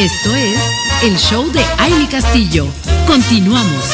Esto es el show de Aile Castillo. Continuamos.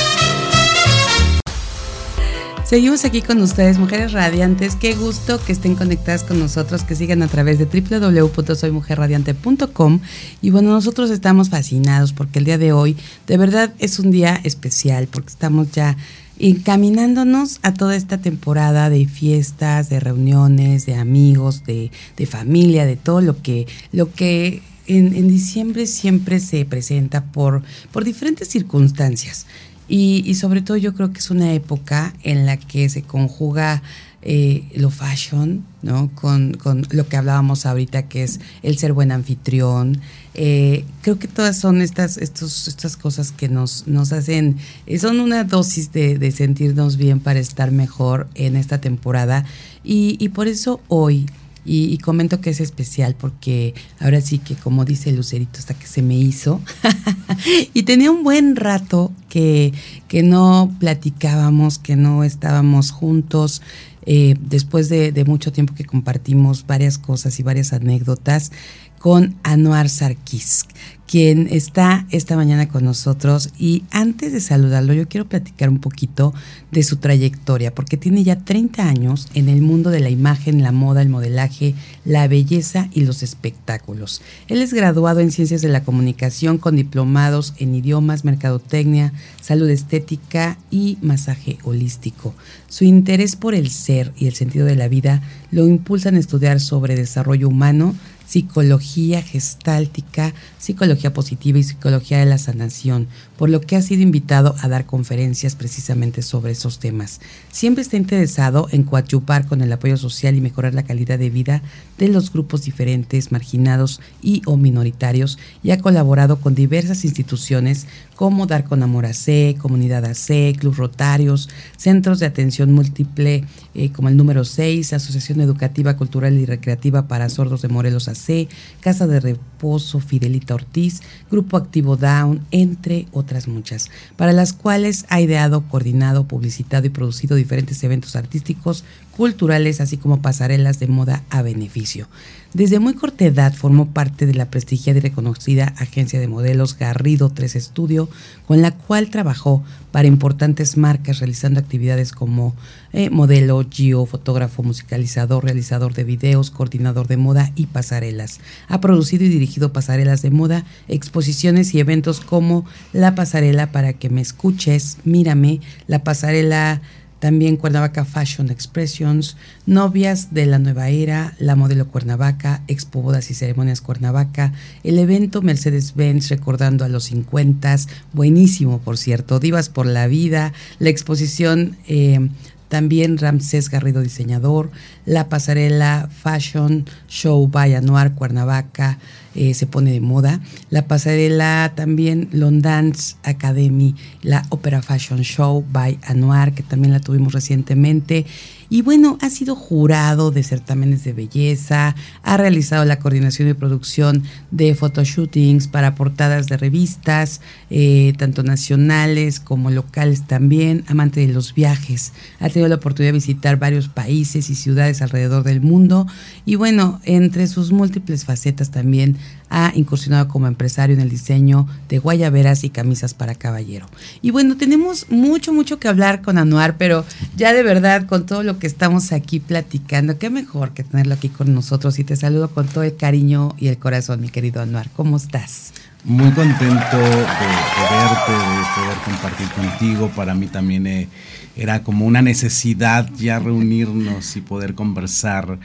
Seguimos aquí con ustedes, mujeres radiantes. Qué gusto que estén conectadas con nosotros, que sigan a través de www.soymujerradiante.com. Y bueno, nosotros estamos fascinados porque el día de hoy de verdad es un día especial porque estamos ya encaminándonos a toda esta temporada de fiestas, de reuniones, de amigos, de, de familia, de todo lo que, lo que en, en, diciembre siempre se presenta por, por diferentes circunstancias. Y, sobre todo yo creo que es una época en la que se conjuga eh, lo fashion, ¿no? Con, con, lo que hablábamos ahorita, que es el ser buen anfitrión. Eh, creo que todas son estas, estos, estas cosas que nos, nos hacen, eh, son una dosis de, sentirnos bien para estar mejor en esta temporada. Y por eso hoy y, comento que es especial porque ahora sí que como dice Lucerito hasta que se me hizo y tenía un buen rato que, que no platicábamos, que no estábamos juntos. Eh, después de, de, mucho tiempo que compartimos varias cosas y varias anécdotas con Anuar Sarkis, quien está esta mañana con nosotros. Y antes de saludarlo, yo quiero platicar un poquito de su trayectoria, porque tiene ya 30 años en el mundo de la imagen, la moda, el modelaje, la belleza y los espectáculos. Él es graduado en Ciencias de la Comunicación con diplomados en idiomas, mercadotecnia, salud estética y masaje holístico. Su interés por el ser y el sentido de la vida lo impulsan a estudiar sobre desarrollo humano, psicología gestáltica, psicología positiva y psicología de la sanación, por lo que ha sido invitado a dar conferencias precisamente sobre esos temas. Siempre está interesado en coadyuvar con el apoyo social y mejorar la calidad de vida de los grupos diferentes, marginados y o minoritarios, y ha colaborado con diversas instituciones como Dar con Amor AC, Comunidad AC, Club Rotarios, Centros de Atención Múltiple eh, como el número 6, Asociación Educativa, Cultural y Recreativa para Sordos de Morelos AC, Casa de Reposo Fidelita Ortiz, Grupo Activo Down, entre otras muchas, para las cuales ha ideado, coordinado, publicitado y producido diferentes eventos artísticos, culturales, así como pasarelas de moda a beneficio. Desde muy corta edad formó parte de la prestigiada y reconocida agencia de modelos Garrido 3 Estudio, con la cual trabajó para importantes marcas realizando actividades como eh, modelo, geo, fotógrafo, musicalizador, realizador de videos, coordinador de moda y pasarelas. Ha producido y dirigido pasarelas de moda, exposiciones y eventos como la pasarela para que me escuches, mírame, la pasarela también Cuernavaca Fashion Expressions, Novias de la Nueva Era, la modelo Cuernavaca, Expo Bodas y Ceremonias Cuernavaca, el evento Mercedes-Benz recordando a los 50, buenísimo por cierto, Divas por la Vida, la exposición eh, también Ramsés Garrido Diseñador, la pasarela Fashion Show by Anuar Cuernavaca eh, se pone de moda, la pasarela también Londance Academy, la Opera Fashion Show by Anuar, que también la tuvimos recientemente, y bueno, ha sido jurado de certámenes de belleza, ha realizado la coordinación y producción de photoshootings para portadas de revistas, eh, tanto nacionales como locales también, amante de los viajes. Ha tenido la oportunidad de visitar varios países y ciudades alrededor del mundo. Y bueno, entre sus múltiples facetas también ha incursionado como empresario en el diseño de guayaberas y camisas para caballero. Y bueno, tenemos mucho, mucho que hablar con Anuar, pero ya de verdad, con todo lo que estamos aquí platicando, qué mejor que tenerlo aquí con nosotros. Y te saludo con todo el cariño y el corazón, mi querido Anuar. ¿Cómo estás? Muy contento de, verte, de poder compartir contigo. Para mí también eh, era como una necesidad ya reunirnos y poder conversar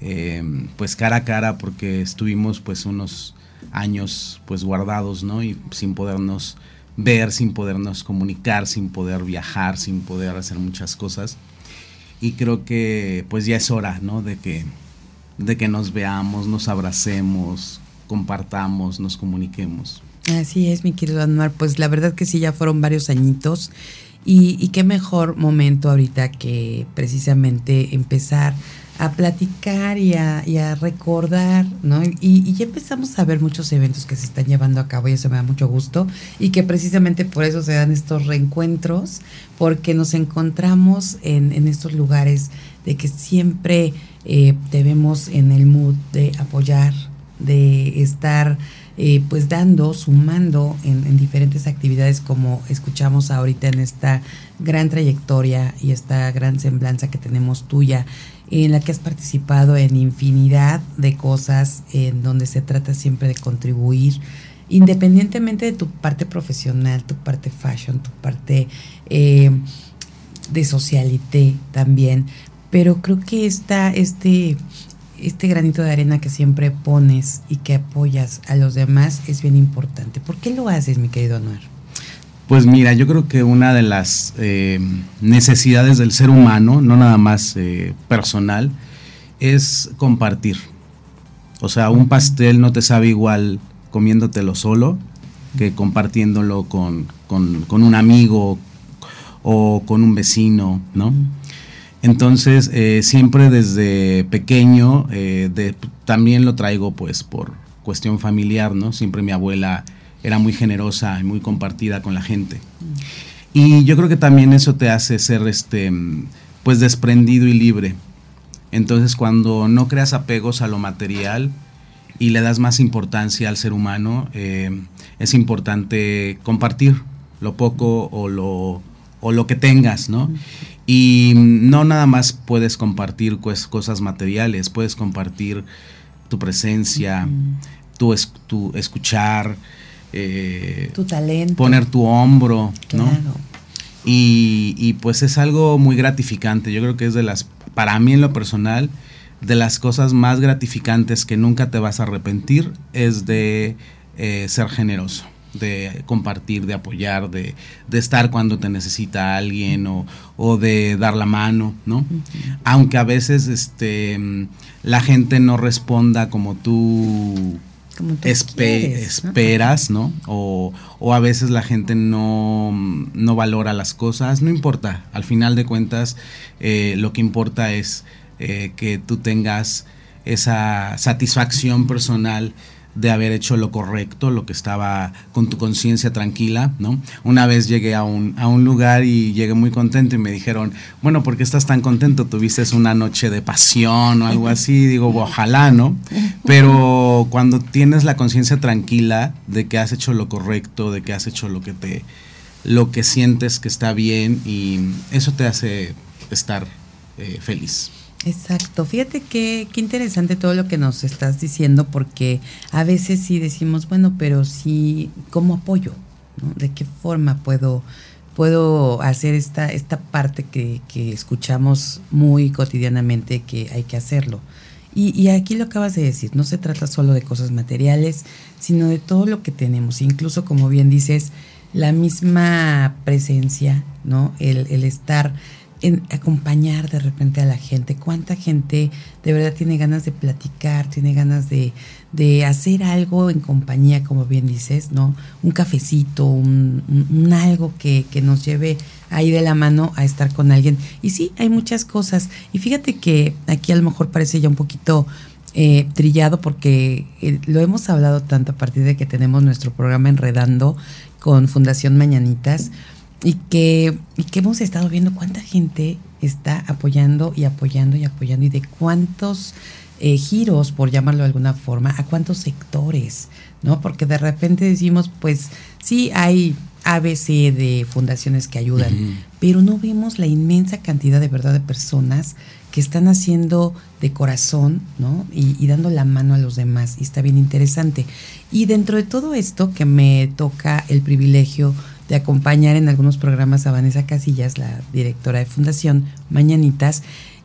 eh, pues cara a cara porque estuvimos pues unos años pues guardados, ¿no? Y sin podernos ver, sin podernos comunicar, sin poder viajar, sin poder hacer muchas cosas. Y creo que pues ya es hora, ¿no? De que, de que nos veamos, nos abracemos, compartamos, nos comuniquemos. Así es, mi querido Anuar. Pues la verdad que sí, ya fueron varios añitos. Y, y qué mejor momento ahorita que precisamente empezar a platicar y a, recordar, ¿no? Y, ya empezamos a ver muchos eventos que se están llevando a cabo y eso me da mucho gusto y que precisamente por eso se dan estos reencuentros, porque nos encontramos en, estos lugares de que siempre eh, debemos en el mood de apoyar, de estar eh, pues dando, sumando en, diferentes actividades como escuchamos ahorita en esta gran trayectoria y esta gran semblanza que tenemos tuya, en la que has participado en infinidad de cosas, en donde se trata siempre de contribuir, independientemente de tu parte profesional, tu parte fashion, tu parte eh, de socialité también, pero creo que está este este granito de arena que siempre pones y que apoyas a los demás es bien importante. ¿Por qué lo haces, mi querido Anuar? Pues mira, yo creo que una de las eh, necesidades del ser humano, no nada más eh, personal, es compartir. O sea, un pastel no te sabe igual comiéndotelo solo que compartiéndolo con, con un amigo o con un vecino, ¿no? Entonces, eh, siempre desde pequeño, eh, también lo traigo pues por cuestión familiar, ¿no? Siempre mi abuela era muy generosa y muy compartida con la gente. Y yo creo que también eso te hace ser este pues desprendido y libre. Entonces, cuando no creas apegos a lo material y le das más importancia al ser humano, eh, es importante compartir lo poco o lo, o lo que tengas, ¿no? Y no nada más puedes compartir pues, cosas materiales, puedes compartir tu presencia, tu, tu, escuchar, eh, tu talento, poner tu hombro, ¿no? Y, y, pues es algo muy gratificante. Yo creo que es de las, para mí en lo personal, de las cosas más gratificantes que nunca te vas a arrepentir es de eh, ser generoso de compartir, de apoyar, de, estar cuando te necesita alguien o, de dar la mano, ¿no? Aunque a veces este, la gente no responda como tú, esperas, ¿no? O, a veces la gente no, no, valora las cosas, no importa, al final de cuentas eh, lo que importa es eh, que tú tengas esa satisfacción personal de haber hecho lo correcto, lo que estaba con tu conciencia tranquila, ¿no? Una vez llegué a un, a un lugar y llegué muy contento y me dijeron, bueno, ¿por qué estás tan contento? ¿Tuviste una noche de pasión o algo así? Digo, ojalá, ¿no? Pero cuando tienes la conciencia tranquila de que has hecho lo correcto, de que has hecho lo que te, lo que sientes que está bien y eso te hace estar eh, feliz. Exacto, fíjate qué, qué interesante todo lo que nos estás diciendo porque a veces sí decimos, bueno, pero sí, ¿cómo apoyo? ¿De qué forma puedo, puedo hacer esta, esta parte que, que escuchamos muy cotidianamente que hay que hacerlo? Y, y, aquí lo acabas de decir, no se trata solo de cosas materiales, sino de todo lo que tenemos, incluso como bien dices, la misma presencia, ¿no? El estar en acompañar de repente a la gente. ¿Cuánta gente de verdad tiene ganas de platicar, tiene ganas de, hacer algo en compañía, como bien dices, ¿no? Un cafecito, un, algo que, nos lleve ahí de la mano a estar con alguien. Y sí, hay muchas cosas. Y fíjate que aquí a lo mejor parece ya un poquito eh, trillado porque eh, lo hemos hablado tanto a partir de que tenemos nuestro programa Enredando con Fundación Mañanitas y que, y que hemos estado viendo cuánta gente está apoyando y apoyando y apoyando y de cuántos eh, giros, por llamarlo de alguna forma, a cuántos sectores, ¿no? Porque de repente decimos, pues sí hay ABC de fundaciones que ayudan, pero no vemos la inmensa cantidad de verdad de personas que están haciendo de corazón, ¿no? Y, y, dando la mano a los demás. Y está bien interesante. Y dentro de todo esto que me toca el privilegio de acompañar en algunos programas a Vanessa Casillas, la directora de Fundación Mañanitas,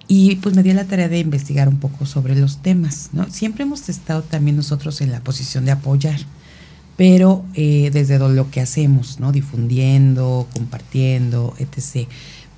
y pues me dio la tarea de investigar un poco sobre los temas. ¿no? Siempre hemos estado también nosotros en la posición de apoyar, pero eh, desde lo que hacemos, ¿no? difundiendo, compartiendo, etc.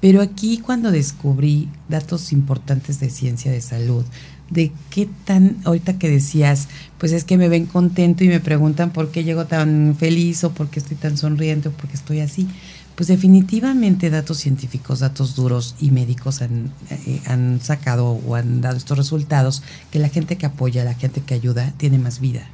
Pero aquí cuando descubrí datos importantes de ciencia de salud, de qué tan, ahorita que decías, pues es que me ven contento y me preguntan por qué llego tan feliz o por qué estoy tan sonriente o por qué estoy así. Pues definitivamente datos científicos, datos duros y médicos han, eh, han sacado o han dado estos resultados que la gente que apoya, la gente que ayuda, tiene más vida,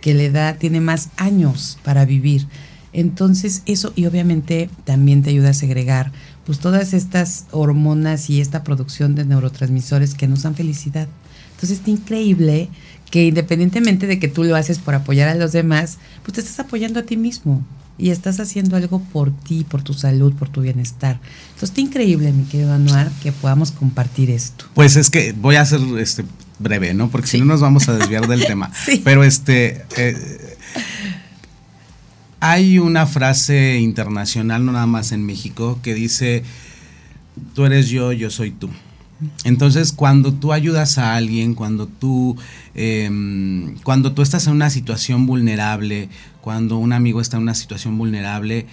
que le da, tiene más años para vivir. Entonces eso y obviamente también te ayuda a segregar pues todas estas hormonas y esta producción de neurotransmisores que nos dan felicidad. Entonces está increíble que independientemente de que tú lo haces por apoyar a los demás, pues te estás apoyando a ti mismo y estás haciendo algo por ti, por tu salud, por tu bienestar. Entonces está increíble, mi querido Anuar, que podamos compartir esto. Pues es que voy a ser este breve, ¿no? Porque si no nos vamos a desviar del tema. Sí. Pero este eh, hay una frase internacional, no nada más en México, que dice tú eres yo, yo soy tú. Entonces, cuando tú ayudas a alguien, cuando tú, em, cuando tú estás en una situación vulnerable, cuando un amigo está en una situación vulnerable,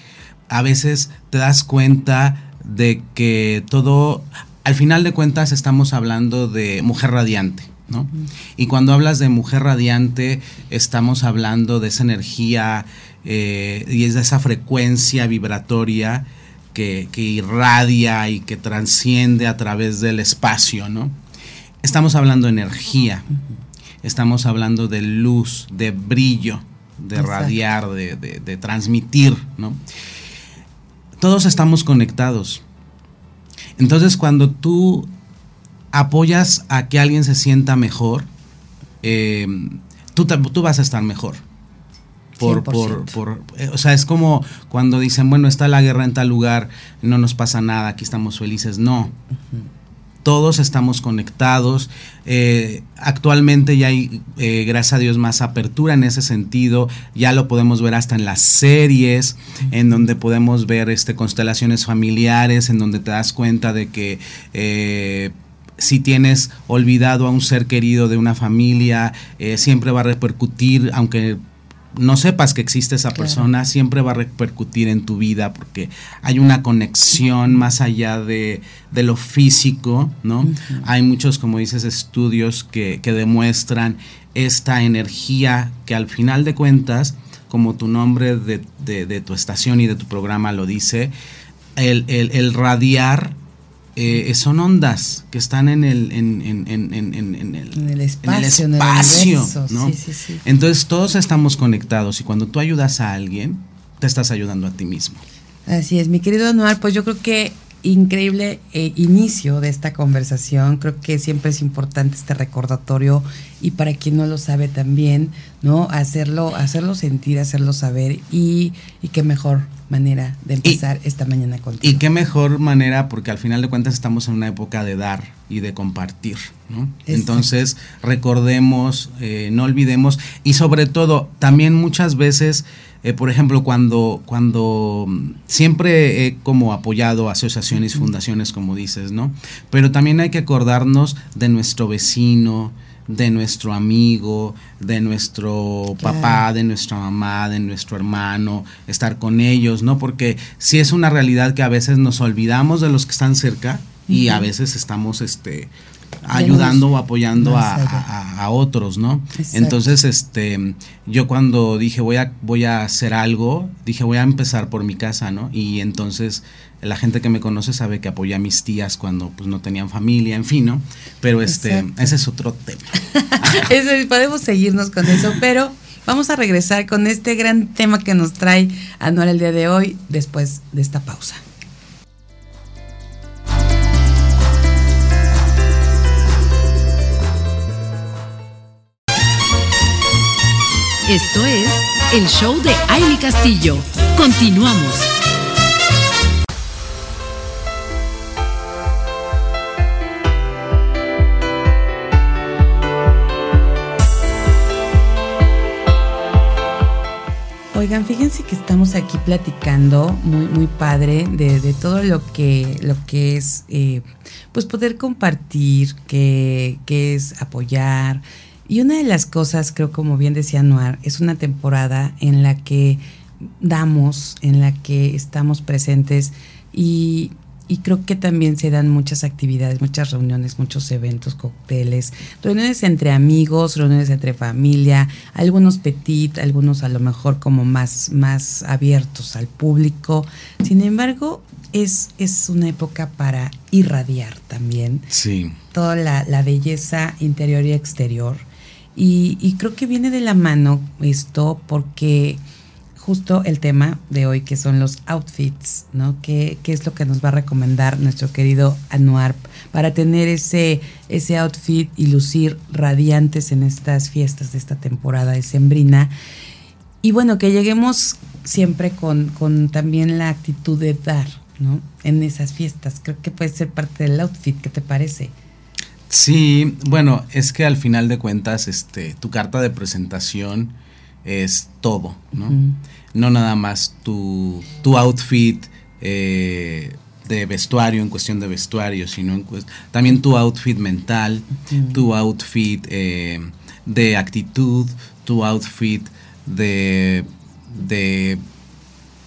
a veces te das cuenta de que todo, al final de cuentas estamos hablando de mujer radiante. ¿no? Y cuando hablas de mujer radiante, estamos hablando de esa energía eh, y es de esa frecuencia vibratoria que, que, irradia y que transciende a través del espacio, ¿no? Estamos hablando de energía, estamos hablando de luz, de brillo, de Exacto. radiar, de, de, de transmitir, ¿no? Todos estamos conectados. Entonces, cuando tú apoyas a que alguien se sienta mejor, eh, tú, tú, vas a estar mejor. Por, por, por, eh, o sea, es como cuando dicen, bueno, está la guerra en tal lugar, no nos pasa nada, aquí estamos felices. No. Uh -huh. Todos estamos conectados. Eh, actualmente ya hay, eh, gracias a Dios, más apertura en ese sentido. Ya lo podemos ver hasta en las series, uh -huh. en donde podemos ver este, constelaciones familiares, en donde te das cuenta de que eh, si tienes olvidado a un ser querido de una familia, siempre va a repercutir, aunque no sepas que existe esa claro. persona, siempre va a repercutir en tu vida porque hay una conexión más allá de, de lo físico, ¿no? Uh -huh. Hay muchos, como dices, estudios que, que demuestran esta energía que al final de cuentas, como tu nombre de, de, de tu estación y de tu programa lo dice, el, el, el radiar eh, son ondas que están en el, en, en, en, en el, el, espacio, el espacio ¿no? sí, sí, sí. Entonces todos estamos conectados y cuando tú ayudas a alguien, te estás ayudando a ti mismo. Así es, mi querido Anuar, pues yo creo que increíble eh, inicio de esta conversación. Creo que siempre es importante este recordatorio y para quien no lo sabe también, ¿no? Hacerlo, hacerlo sentir, hacerlo saber y, y qué mejor manera de empezar y, esta mañana contigo. Y qué mejor manera, porque al final de cuentas estamos en una época de dar y de compartir, ¿no? Entonces, recordemos, eh, no olvidemos, y sobre todo, también muchas veces, eh, por ejemplo, cuando, cuando siempre he como apoyado asociaciones, -huh. fundaciones, como dices, ¿no? Pero también hay que acordarnos de nuestro vecino, de nuestro amigo, de nuestro claro. papá, de nuestra mamá, de nuestro hermano, estar con ellos, ¿no? Porque sí es una realidad que a veces nos olvidamos de los que están cerca uh -huh. y a veces estamos este ayudando o apoyando a, a, a, otros, ¿no? Exacto. Entonces, este, yo cuando dije voy a, voy a hacer algo, dije voy a empezar por mi casa, ¿no? Y entonces la gente que me conoce sabe que apoyé a mis tías cuando pues no tenían familia, en fin, ¿no? Pero este, Exacto. ese es otro tema. podemos seguirnos con eso, pero vamos a regresar con este gran tema que nos trae Anual el día de hoy después de esta pausa. Esto es el show de Aile Castillo. Continuamos. Oigan, fíjense que estamos aquí platicando muy, muy padre de, todo lo que, lo que es, eh, pues poder compartir, que, que es apoyar, y una de las cosas, creo como bien decía Noir, es una temporada en la que damos, en la que estamos presentes y, y, creo que también se dan muchas actividades, muchas reuniones, muchos eventos, cócteles, reuniones entre amigos, reuniones entre familia, algunos petit, algunos a lo mejor como más, más abiertos al público. Sin embargo, es, es una época para irradiar también sí. toda la, la belleza interior y exterior y, y, creo que viene de la mano esto porque justo el tema de hoy, que son los outfits, ¿no? ¿Qué, qué es lo que nos va a recomendar nuestro querido Anuar para tener ese, ese outfit y lucir radiantes en estas fiestas de esta temporada de Sembrina? Y bueno, que lleguemos siempre con, con también la actitud de dar, ¿no? En esas fiestas. Creo que puede ser parte del outfit, ¿qué te parece? Sí, bueno, es que al final de cuentas, este, tu carta de presentación es todo, ¿no? No nada más tu, tu outfit eh, de vestuario, en cuestión de vestuario, sino también tu outfit mental, tu outfit eh, de actitud, tu outfit de, de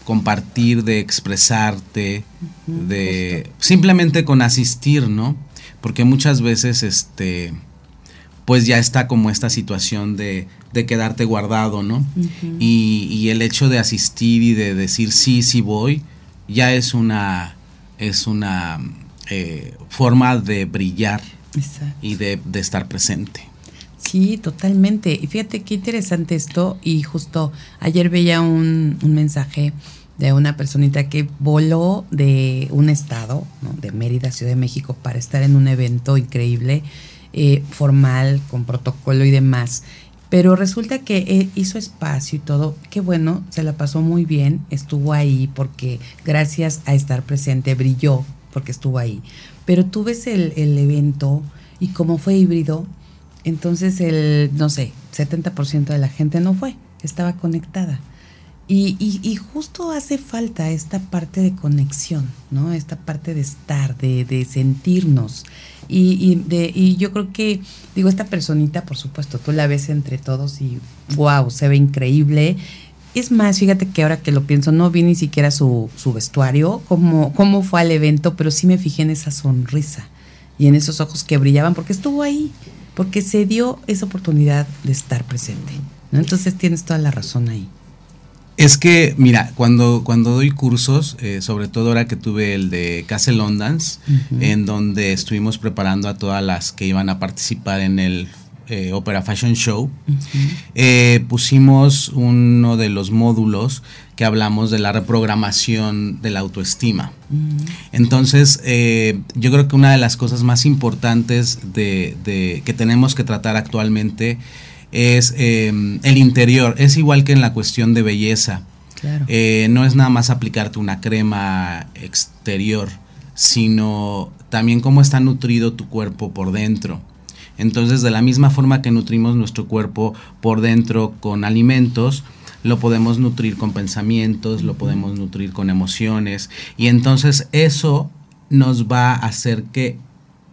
compartir, de expresarte, de simplemente con asistir, ¿no? Porque muchas veces, este, pues ya está como esta situación de, de quedarte guardado, ¿no? y, y, el hecho de asistir y de decir sí, sí voy, ya es una, es una eh, forma de brillar y de, de estar presente. Sí, totalmente. Y fíjate qué interesante esto. Y justo ayer veía un, un mensaje de una personita que voló de un estado, ¿no? de Mérida, Ciudad de México, para estar en un evento increíble, eh, formal, con protocolo y demás. Pero resulta que eh, hizo espacio y todo. Qué bueno, se la pasó muy bien. Estuvo ahí porque gracias a estar presente brilló porque estuvo ahí. Pero tú ves el, el evento y como fue híbrido, entonces el, no sé, 70% de la gente no fue, estaba conectada. Y, y, justo hace falta esta parte de conexión, ¿no? Esta parte de estar, de, de sentirnos. Y, y, de, y yo creo que, digo, esta personita, por supuesto, tú la ves entre todos y wow, se ve increíble. Es más, fíjate que ahora que lo pienso, no vi ni siquiera su, su vestuario, cómo, cómo fue al evento, pero sí me fijé en esa sonrisa y en esos ojos que brillaban, porque estuvo ahí, porque se dio esa oportunidad de estar presente. ¿no? Entonces tienes toda la razón ahí. Es que, mira, cuando, cuando doy cursos, eh, sobre todo ahora que tuve el de Castle Londons, uh -huh. en donde estuvimos preparando a todas las que iban a participar en el eh, Opera Fashion Show, uh -huh. eh, pusimos uno de los módulos que hablamos de la reprogramación de la autoestima. Uh -huh. Entonces, eh, yo creo que una de las cosas más importantes de, de, que tenemos que tratar actualmente es eh, el interior. Es igual que en la cuestión de belleza. Claro. Eh, no es nada más aplicarte una crema exterior, sino también cómo está nutrido tu cuerpo por dentro. Entonces, de la misma forma que nutrimos nuestro cuerpo por dentro con alimentos, lo podemos nutrir con pensamientos, lo podemos nutrir con emociones. Y entonces eso nos va a hacer que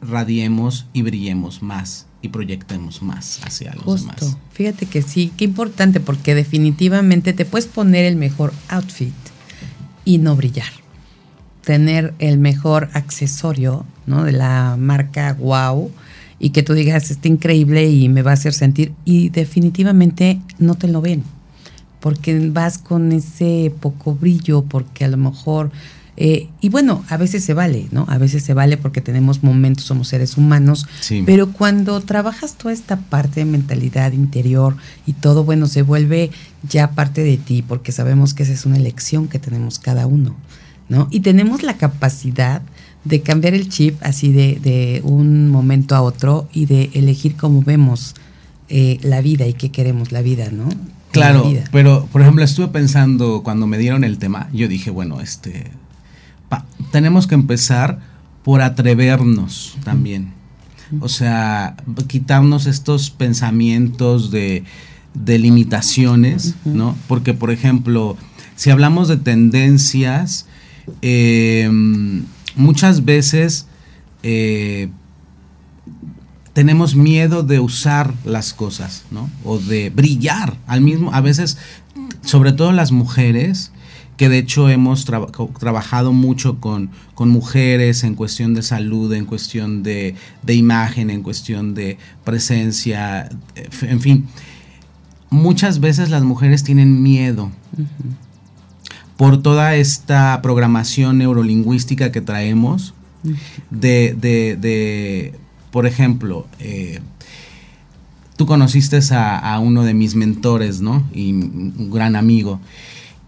radiemos y brillemos más y proyectemos más hacia los demás. Fíjate que sí, qué importante porque definitivamente te puedes poner el mejor outfit y no brillar. Tener el mejor accesorio, ¿no? De la marca Wow y que tú digas, está increíble y me va a hacer sentir y definitivamente no te lo ven porque vas con ese poco brillo, porque a lo mejor eh, y bueno, a veces se vale, ¿no? A veces se vale porque tenemos momentos, somos seres humanos, Sí. pero cuando trabajas toda esta parte de mentalidad interior y todo, bueno, se vuelve ya parte de ti, porque sabemos que esa es una elección que tenemos cada uno, ¿no? Y tenemos la capacidad de cambiar el chip así de, de un momento a otro y de elegir cómo vemos eh, la vida y qué queremos la vida, ¿no? Claro, vida. pero por ejemplo estuve pensando cuando me dieron el tema, yo dije, bueno, este, tenemos que empezar por atrevernos también. O sea, quitarnos estos pensamientos de, de limitaciones, ¿no? Porque, por ejemplo, si hablamos de tendencias, eh, muchas veces eh, tenemos miedo de usar las cosas, ¿no? O de brillar al mismo, a veces, sobre todo las mujeres, que de hecho hemos trabajado mucho con, con mujeres en cuestión de salud, en cuestión de, de imagen, en cuestión de presencia, eh, en fin. Muchas veces las mujeres tienen miedo por toda esta programación neurolingüística que traemos de, de, de, por ejemplo, eh, tú conociste a, a uno de mis mentores, ¿no? Y un gran amigo.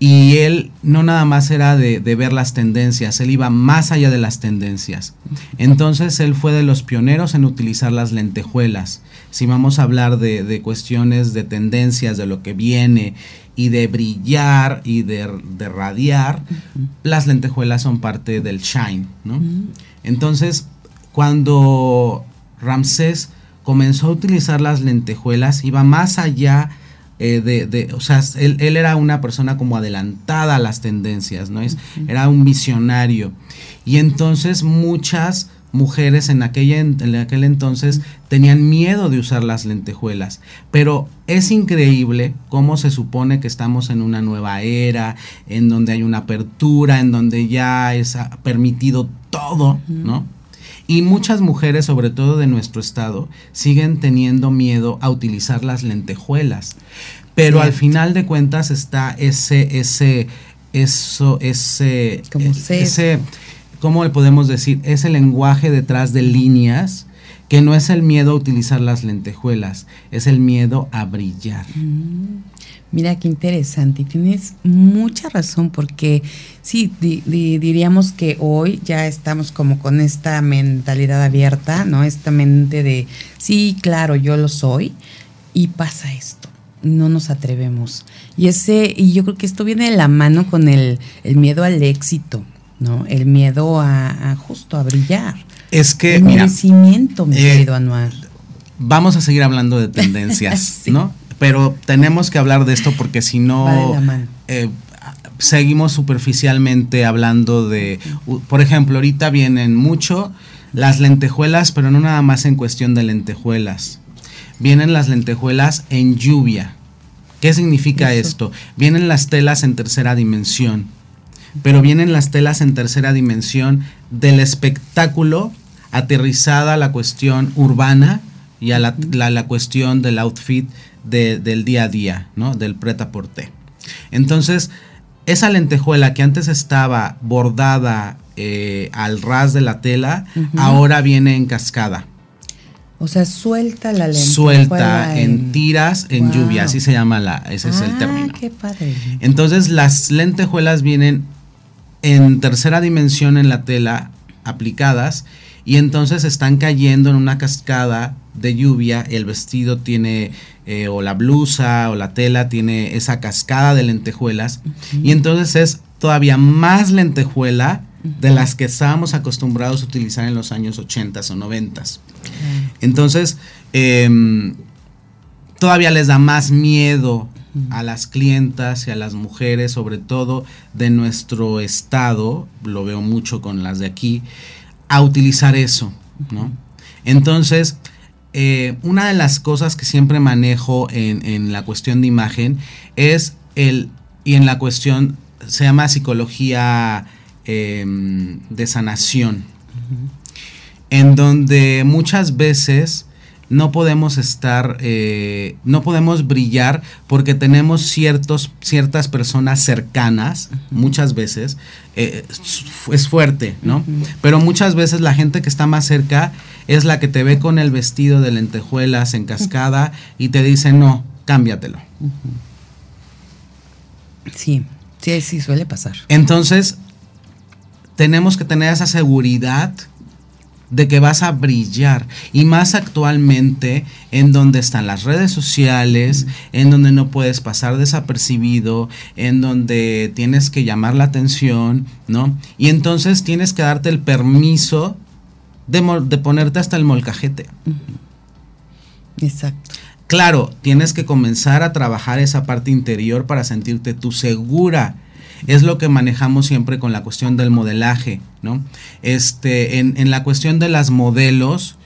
Y él no nada más era de, ver las tendencias, él iba más allá de las tendencias. Entonces él fue de los pioneros en utilizar las lentejuelas. Si vamos a hablar de, cuestiones de tendencias, de lo que viene y de brillar y de, radiar, las lentejuelas son parte del shine. ¿no? Entonces, cuando Ramsés comenzó a utilizar las lentejuelas, iba más allá eh, de, o sea, él, era una persona como adelantada a las tendencias, ¿no? Es, Era un visionario. Y entonces muchas mujeres en, aquella, en aquel entonces tenían miedo de usar las lentejuelas. Pero es increíble cómo se supone que estamos en una nueva era, en donde hay una apertura, en donde ya es permitido todo, ¿no? Y muchas mujeres, sobre todo de nuestro estado, siguen teniendo miedo a utilizar las lentejuelas. Pero al final de cuentas está ese, ese, eso, ese, Como ese, ¿cómo le podemos decir? Ese lenguaje detrás de líneas que no es el miedo a utilizar las lentejuelas, es el miedo a brillar. Mm. Mira qué interesante, tienes mucha razón porque sí, diríamos que hoy ya estamos como con esta mentalidad abierta, ¿no? Esta mente de, sí, claro, yo lo soy y pasa esto, no nos atrevemos. Y ese, y yo creo que esto viene de la mano con el, miedo al éxito, ¿no? El miedo a, justo a brillar. Es que, el merecimiento, mi eh, querido Anuar. Vamos a seguir hablando de tendencias, ¿no? pero tenemos que hablar de esto porque si no eh, seguimos superficialmente hablando de, por ejemplo, ahorita vienen mucho las lentejuelas, pero no nada más en cuestión de lentejuelas. Vienen las lentejuelas en lluvia. ¿Qué significa esto? Vienen las telas en tercera dimensión, pero vienen las telas en tercera dimensión del espectáculo aterrizada a la cuestión urbana y a la, la cuestión del outfit del día a día, ¿no? Del preta porté. Entonces, esa lentejuela que antes estaba bordada eh, al ras de la tela, ahora viene en cascada. O sea, suelta la lentejuela. Suelta en, tiras, en lluvia, así se llama la, ese es el ah, término. qué padre. Entonces, las lentejuelas vienen en tercera dimensión en la tela aplicadas y entonces están cayendo en una cascada de lluvia, el vestido tiene eh, o la blusa o la tela tiene esa cascada de lentejuelas y entonces es todavía más lentejuela de las que estábamos acostumbrados a utilizar en los años 80 o 90. Entonces, em, todavía les da más miedo a las clientas y a las mujeres, sobre todo de nuestro estado, lo veo mucho con las de aquí, a utilizar eso, ¿no? Entonces, eh, una de las cosas que siempre manejo en, la cuestión de imagen es el, y en la cuestión, se llama psicología em, de sanación, en donde muchas veces no podemos estar, eh, no podemos brillar porque tenemos ciertos, ciertas personas cercanas, muchas veces, eh, es fuerte, ¿no? Pero muchas veces la gente que está más cerca es la que te ve con el vestido de lentejuelas en cascada y te dice, no, cámbiatelo. Sí, sí, sí, suele pasar. Entonces, tenemos que tener esa seguridad de que vas a brillar. Y más actualmente en donde están las redes sociales, en donde no puedes pasar desapercibido, en donde tienes que llamar la atención, ¿no? Y entonces tienes que darte el permiso de, de ponerte hasta el molcajete. Exacto. Claro, tienes que comenzar a trabajar esa parte interior para sentirte tú segura es lo que manejamos siempre con la cuestión del modelaje, ¿no? Este, en, la cuestión de las modelos,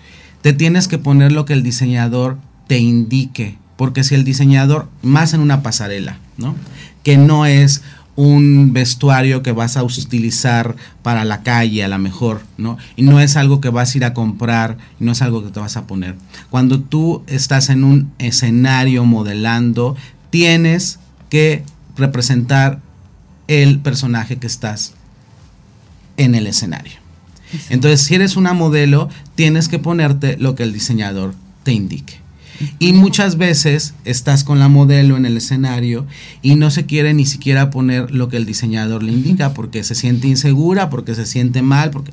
te tienes que poner lo que el diseñador te indique, porque si el diseñador, más en una pasarela, ¿no? Que no es un vestuario que vas a utilizar para la calle a lo mejor, ¿no? Y no es algo que vas a ir a comprar, no es algo que te vas a poner. Cuando tú estás en un escenario modelando, tienes que representar el personaje que estás en el escenario. Entonces, si eres una modelo, tienes que ponerte lo que el diseñador te indique. Y muchas veces estás con la modelo en el escenario y no se quiere ni siquiera poner lo que el diseñador le indica porque se siente insegura, porque se siente mal, porque...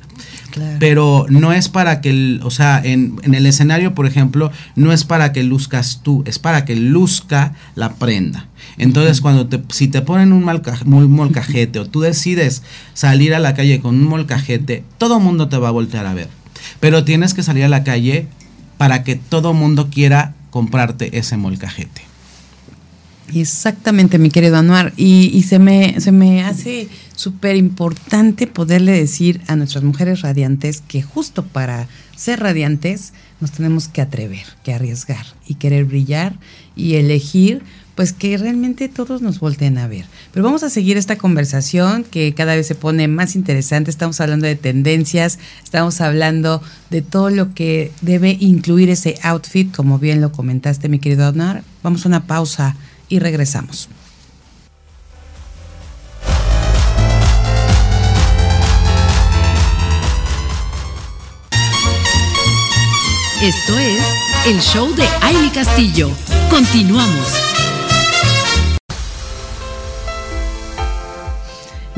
Pero no es para que, el, o sea, en, el escenario, por ejemplo, no es para que luzcas tú, es para que luzca la prenda. Entonces, cuando te, si te ponen un, un molcajete o tú decides salir a la calle con un molcajete, todo mundo te va a voltear a ver. Pero tienes que salir a la calle para que todo mundo quiera comprarte ese molcajete. Exactamente, mi querido Anuar. Y, se, me, se me hace súper importante poderle decir a nuestras mujeres radiantes que justo para ser radiantes nos tenemos que atrever, que arriesgar y querer brillar y elegir pues que realmente todos nos volteen a ver. Pero vamos a seguir esta conversación que cada vez se pone más interesante. Estamos hablando de tendencias, estamos hablando de todo lo que debe incluir ese outfit, como bien lo comentaste, mi querido Anar. Vamos a una pausa y regresamos. Esto es el show de Aile Castillo. Continuamos.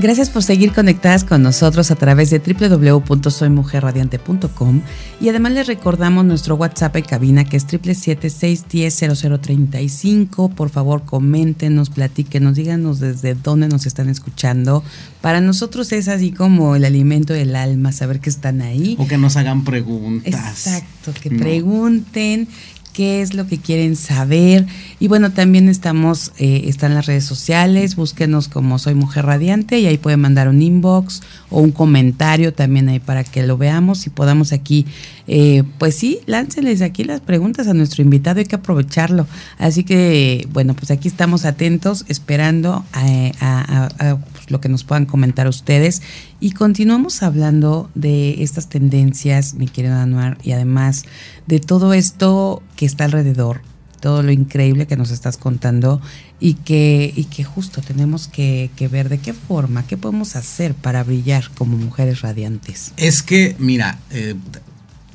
Gracias por seguir conectadas con nosotros a través de www.soymujerradiante.com y además les recordamos nuestro WhatsApp en cabina que es 777-610-0035. Por favor, coméntenos, platíquenos, díganos desde dónde nos están escuchando. Para nosotros es así como el alimento del alma, saber que están ahí. O que nos hagan preguntas. Exacto, que pregunten qué es lo que quieren saber. Y bueno, también estamos, eh, están las redes sociales, búsquenos como Soy Mujer Radiante y ahí pueden mandar un inbox o un comentario también ahí para que lo veamos y podamos aquí, eh, pues sí, láncenles aquí las preguntas a nuestro invitado, hay que aprovecharlo. Así que, bueno, pues aquí estamos atentos, esperando a, pues, lo que nos puedan comentar ustedes. Y continuamos hablando de estas tendencias, mi querido Anuar, y además de todo esto que está alrededor, todo lo increíble que nos estás contando y que, y que justo tenemos que, ver de qué forma, qué podemos hacer para brillar como mujeres radiantes. Es que, mira, eh,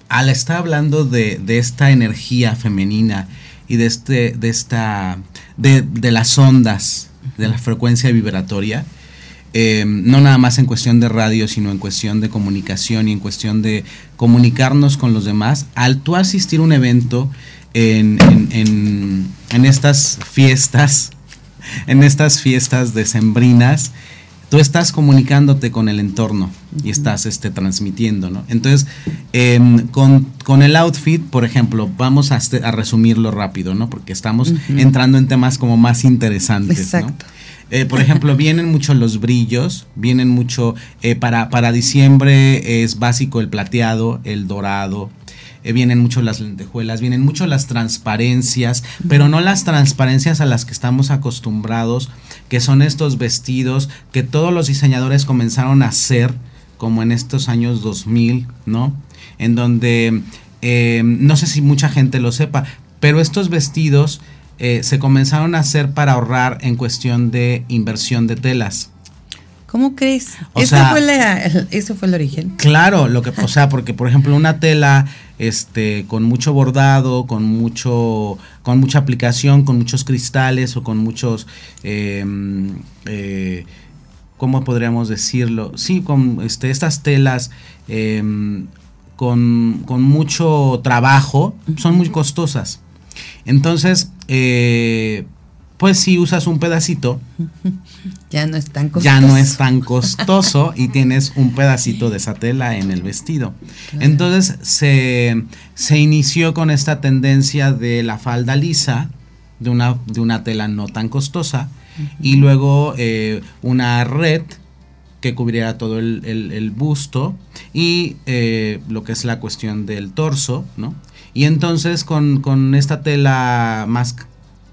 al estar hablando de, esta energía femenina y de, este, de, esta, de, de las ondas, de la frecuencia vibratoria, eh, no nada más en cuestión de radio, sino en cuestión de comunicación y en cuestión de comunicarnos con los demás, al tú asistir a un evento en, en, estas fiestas, en estas fiestas decembrinas, tú estás comunicándote con el entorno y estás este, transmitiendo, ¿no? Entonces, em, con, el outfit, por ejemplo, vamos a, a, resumirlo rápido, ¿no? Porque estamos entrando en temas como más interesantes, Exacto. Eh, por ejemplo, vienen mucho los brillos, vienen mucho, eh, para, para diciembre es básico el plateado, el dorado, eh, vienen mucho las lentejuelas, vienen mucho las transparencias, pero no las transparencias a las que estamos acostumbrados, que son estos vestidos que todos los diseñadores comenzaron a hacer, como en estos años 2000, ¿no? En donde, no sé si mucha gente lo sepa, pero estos vestidos eh, se comenzaron a hacer para ahorrar en cuestión de inversión de telas. ¿Cómo crees? eso, fue eso fue el origen. Claro, lo que, o sea, porque por ejemplo una tela este, con mucho bordado, con mucho, con mucha aplicación, con muchos cristales o con muchos, em, eh, ¿cómo podríamos decirlo? Sí, con este, estas telas em, con, con mucho trabajo son muy costosas. Entonces, eh, pues si usas un pedacito, ya no es tan costoso. Ya no es tan costoso y tienes un pedacito de esa tela en el vestido. Entonces se, inició con esta tendencia de la falda lisa, de una, de una tela no tan costosa, y luego eh, una red que cubriera todo el, busto y eh, lo que es la cuestión del torso, ¿no? Y entonces con, esta tela más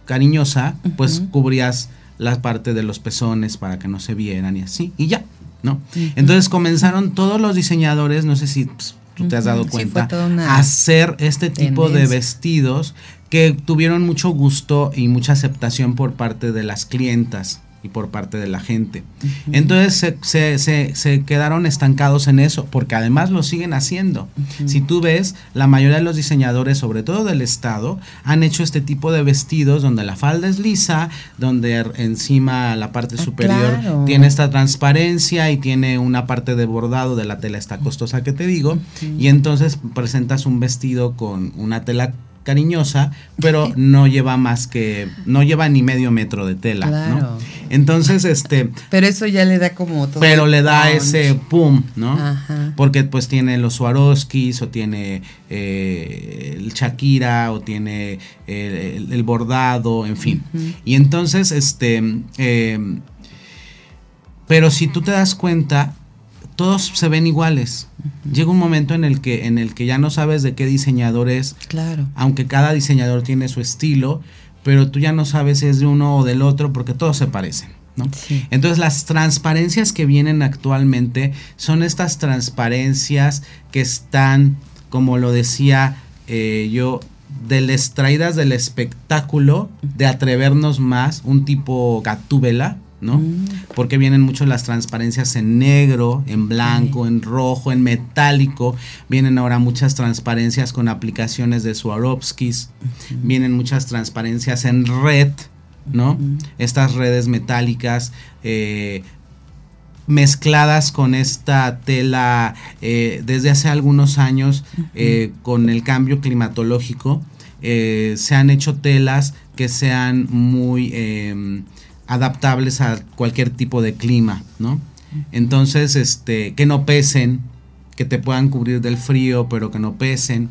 cariñosa, pues cubrías la parte de los pezones para que no se vieran y así, y ya, ¿no? Entonces comenzaron todos los diseñadores, no sé si pues, tú te has dado cuenta, a hacer este tipo de vestidos que tuvieron mucho gusto y mucha aceptación por parte de las clientas y por parte de la gente. Entonces se, quedaron estancados en eso, porque además lo siguen haciendo. Si tú ves, la mayoría de los diseñadores, sobre todo del Estado, han hecho este tipo de vestidos donde la falda es lisa, donde encima la parte ah, superior tiene esta transparencia y tiene una parte de bordado de la tela esta costosa que te digo, y entonces presentas un vestido con una tela cariñosa, pero no lleva más que, no lleva ni medio metro de tela, ¿no? Entonces, este... Pero eso ya le da como todo Pero le da ese pum, ¿no? Porque pues tiene los Swarovskis o tiene eh, el Shakira o tiene el, bordado, en fin. Y entonces, este... Eh, pero si tú te das cuenta, todos se ven iguales. Llega un momento en el que en el que ya no sabes de qué diseñador es. Claro. Aunque cada diseñador tiene su estilo, pero tú ya no sabes si es de uno o del otro porque todos se parecen. ¿no? Entonces las transparencias que vienen actualmente son estas transparencias que están, como lo decía eh, yo, de extraídas del espectáculo, de atrevernos más, un tipo gatúbela, ¿no? Mm. Porque vienen mucho las transparencias en negro, en blanco, en rojo, en metálico. Vienen ahora muchas transparencias con aplicaciones de Swarovskis. Vienen muchas transparencias en red, ¿no? Estas redes metálicas. Eh, mezcladas con esta tela eh, desde hace algunos años eh, con el cambio climatológico se han hecho telas que sean muy em, adaptables a cualquier tipo de clima, ¿no? Entonces, este, que no pesen, que te puedan cubrir del frío, pero que no pesen.